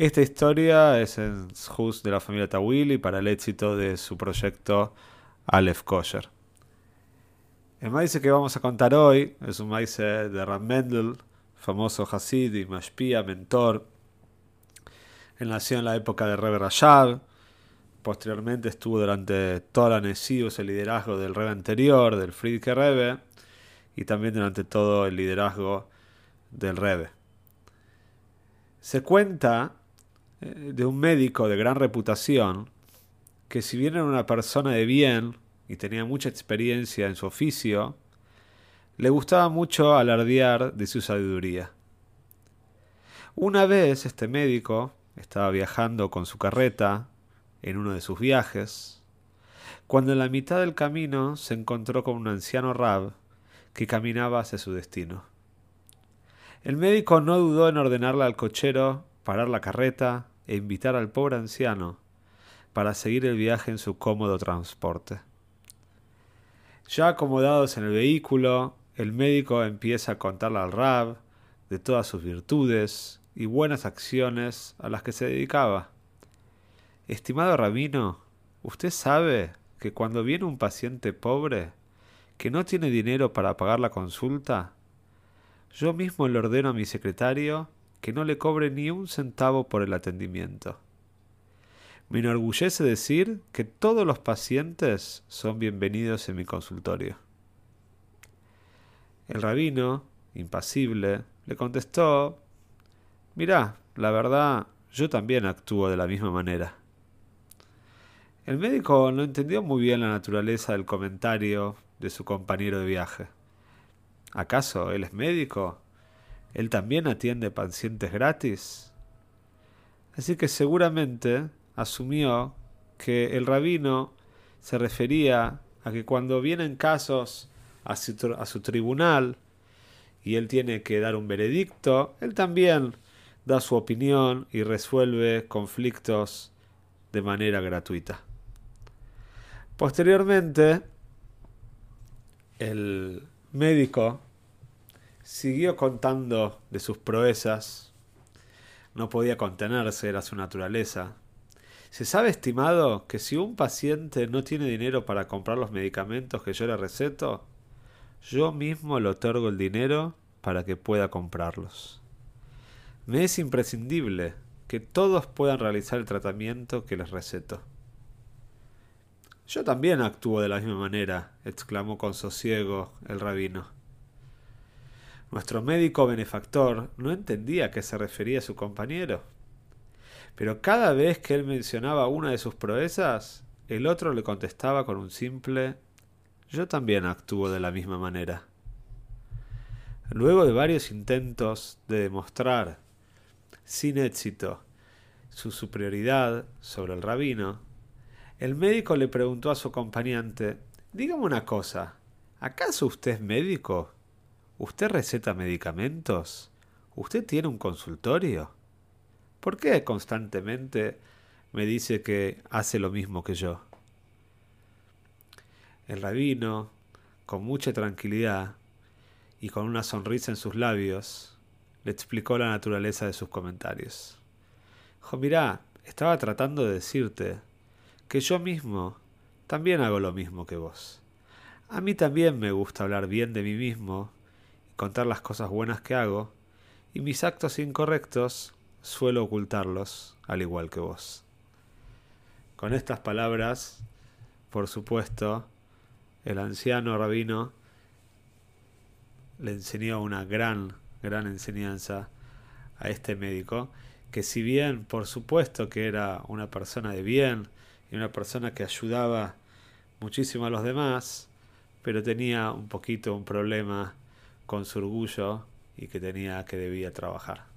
Esta historia es en Hus de la familia Tawili para el éxito de su proyecto Aleph Kosher. El maíz que vamos a contar hoy es un maíz de Ram Mendel, famoso Hasidi, Mashpia, mentor. Él nació en la época de Rebbe Rashab. Posteriormente estuvo durante toda la Nesius el liderazgo del Rebbe anterior, del Friedrich Rebbe, y también durante todo el liderazgo del Rebbe. Se cuenta de un médico de gran reputación, que si bien era una persona de bien y tenía mucha experiencia en su oficio, le gustaba mucho alardear de su sabiduría. Una vez este médico estaba viajando con su carreta en uno de sus viajes, cuando en la mitad del camino se encontró con un anciano rab que caminaba hacia su destino. El médico no dudó en ordenarle al cochero parar la carreta e invitar al pobre anciano para seguir el viaje en su cómodo transporte. Ya acomodados en el vehículo, el médico empieza a contarle al Rab de todas sus virtudes y buenas acciones a las que se dedicaba. Estimado rabino, ¿usted sabe que cuando viene un paciente pobre que no tiene dinero para pagar la consulta, yo mismo le ordeno a mi secretario que no le cobre ni un centavo por el atendimiento. Me enorgullece decir que todos los pacientes son bienvenidos en mi consultorio. El rabino, impasible, le contestó Mirá, la verdad, yo también actúo de la misma manera. El médico no entendió muy bien la naturaleza del comentario de su compañero de viaje. ¿Acaso él es médico? Él también atiende pacientes gratis. Así que seguramente asumió que el rabino se refería a que cuando vienen casos a su, a su tribunal y él tiene que dar un veredicto, él también da su opinión y resuelve conflictos de manera gratuita. Posteriormente, el médico Siguió contando de sus proezas. No podía contenerse, era su naturaleza. ¿Se sabe, estimado, que si un paciente no tiene dinero para comprar los medicamentos que yo le receto, yo mismo le otorgo el dinero para que pueda comprarlos? Me es imprescindible que todos puedan realizar el tratamiento que les receto. Yo también actúo de la misma manera, exclamó con sosiego el rabino. Nuestro médico benefactor no entendía a qué se refería su compañero. Pero cada vez que él mencionaba una de sus proezas, el otro le contestaba con un simple Yo también actúo de la misma manera. Luego de varios intentos de demostrar, sin éxito, su superioridad sobre el rabino, el médico le preguntó a su acompañante Dígame una cosa, ¿acaso usted es médico? ¿Usted receta medicamentos? ¿Usted tiene un consultorio? ¿Por qué constantemente me dice que hace lo mismo que yo? El rabino, con mucha tranquilidad y con una sonrisa en sus labios, le explicó la naturaleza de sus comentarios. Dijo, mirá, estaba tratando de decirte que yo mismo también hago lo mismo que vos. A mí también me gusta hablar bien de mí mismo contar las cosas buenas que hago, y mis actos incorrectos suelo ocultarlos, al igual que vos. Con estas palabras, por supuesto, el anciano rabino le enseñó una gran, gran enseñanza a este médico, que si bien por supuesto que era una persona de bien y una persona que ayudaba muchísimo a los demás, pero tenía un poquito un problema con su orgullo y que tenía que debía trabajar.